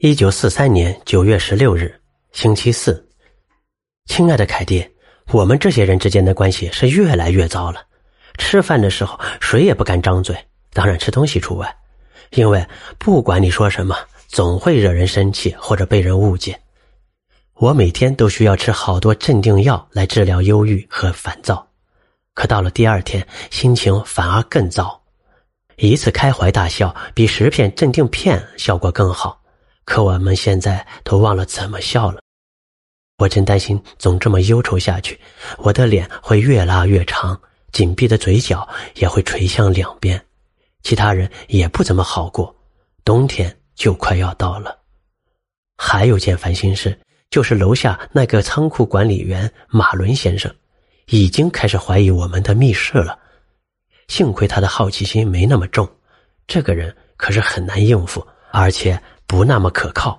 一九四三年九月十六日，星期四。亲爱的凯蒂，我们这些人之间的关系是越来越糟了。吃饭的时候，谁也不敢张嘴，当然吃东西除外，因为不管你说什么，总会惹人生气或者被人误解。我每天都需要吃好多镇定药来治疗忧郁和烦躁，可到了第二天，心情反而更糟。一次开怀大笑比十片镇定片效果更好。可我们现在都忘了怎么笑了，我真担心总这么忧愁下去，我的脸会越拉越长，紧闭的嘴角也会垂向两边，其他人也不怎么好过。冬天就快要到了，还有件烦心事，就是楼下那个仓库管理员马伦先生，已经开始怀疑我们的密室了。幸亏他的好奇心没那么重，这个人可是很难应付，而且。不那么可靠。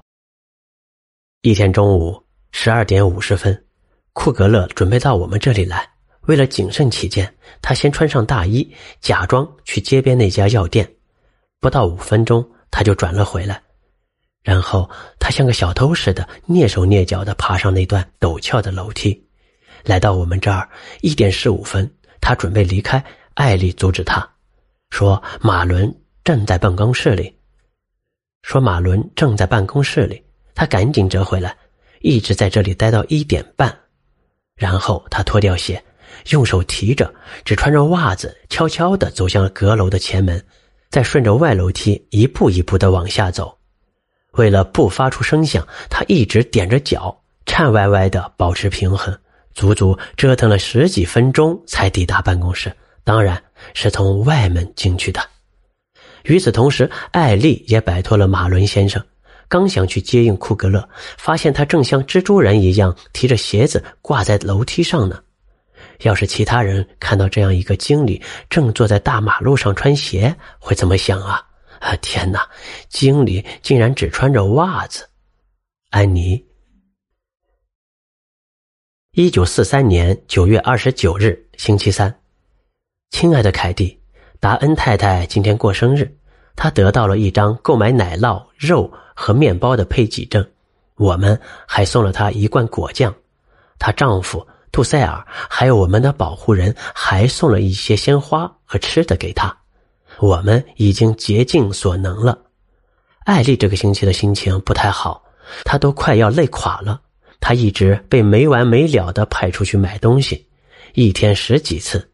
一天中午十二点五十分，库格勒准备到我们这里来。为了谨慎起见，他先穿上大衣，假装去街边那家药店。不到五分钟，他就转了回来。然后他像个小偷似的，蹑手蹑脚的爬上那段陡峭的楼梯，来到我们这儿。一点十五分，他准备离开，艾丽阻止他，说：“马伦正在办公室里。”说马伦正在办公室里，他赶紧折回来，一直在这里待到一点半，然后他脱掉鞋，用手提着，只穿着袜子，悄悄地走向阁楼的前门，再顺着外楼梯一步一步地往下走。为了不发出声响，他一直踮着脚，颤歪歪地保持平衡，足足折腾了十几分钟才抵达办公室，当然是从外门进去的。与此同时，艾丽也摆脱了马伦先生，刚想去接应库格勒，发现他正像蜘蛛人一样提着鞋子挂在楼梯上呢。要是其他人看到这样一个经理正坐在大马路上穿鞋，会怎么想啊？啊，天哪！经理竟然只穿着袜子。安妮，一九四三年九月二十九日，星期三，亲爱的凯蒂。达恩太太今天过生日，她得到了一张购买奶酪、肉和面包的配给证。我们还送了她一罐果酱。她丈夫杜塞尔还有我们的保护人还送了一些鲜花和吃的给她。我们已经竭尽所能了。艾丽这个星期的心情不太好，她都快要累垮了。她一直被没完没了的派出去买东西，一天十几次。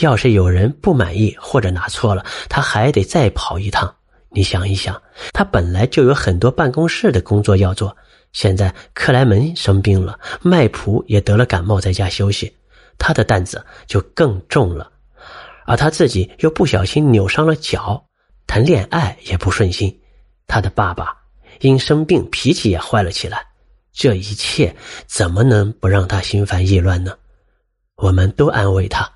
要是有人不满意或者拿错了，他还得再跑一趟。你想一想，他本来就有很多办公室的工作要做，现在克莱门生病了，麦普也得了感冒，在家休息，他的担子就更重了。而他自己又不小心扭伤了脚，谈恋爱也不顺心。他的爸爸因生病脾气也坏了起来，这一切怎么能不让他心烦意乱呢？我们都安慰他。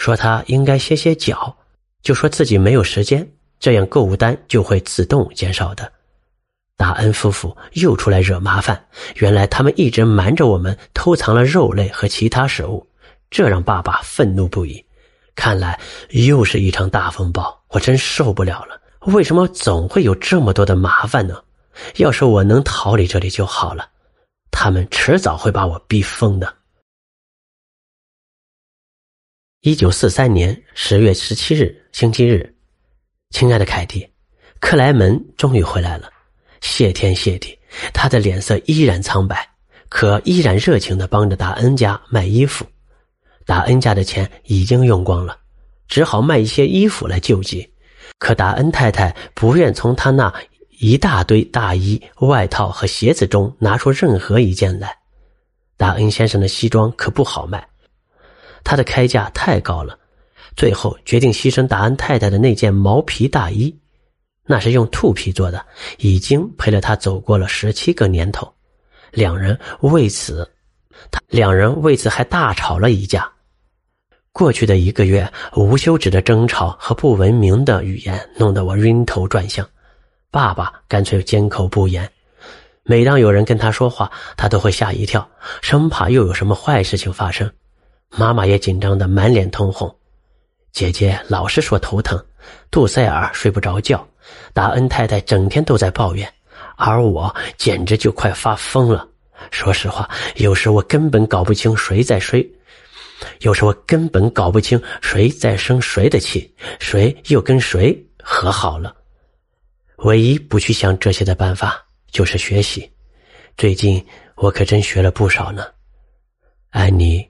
说他应该歇歇脚，就说自己没有时间，这样购物单就会自动减少的。达恩夫妇又出来惹麻烦，原来他们一直瞒着我们偷藏了肉类和其他食物，这让爸爸愤怒不已。看来又是一场大风暴，我真受不了了。为什么总会有这么多的麻烦呢？要是我能逃离这里就好了，他们迟早会把我逼疯的。一九四三年十月十七日，星期日，亲爱的凯蒂，克莱门终于回来了。谢天谢地，他的脸色依然苍白，可依然热情的帮着达恩家卖衣服。达恩家的钱已经用光了，只好卖一些衣服来救济。可达恩太太不愿从他那一大堆大衣、外套和鞋子中拿出任何一件来。达恩先生的西装可不好卖。他的开价太高了，最后决定牺牲达恩太太的那件毛皮大衣，那是用兔皮做的，已经陪了他走过了十七个年头。两人为此，他两人为此还大吵了一架。过去的一个月，无休止的争吵和不文明的语言弄得我晕头转向。爸爸干脆缄口不言，每当有人跟他说话，他都会吓一跳，生怕又有什么坏事情发生。妈妈也紧张的满脸通红，姐姐老是说头疼，杜塞尔睡不着觉，达恩太太整天都在抱怨，而我简直就快发疯了。说实话，有时我根本搞不清谁在谁，有时我根本搞不清谁在生谁的气，谁又跟谁和好了。唯一不去想这些的办法就是学习。最近我可真学了不少呢。安妮。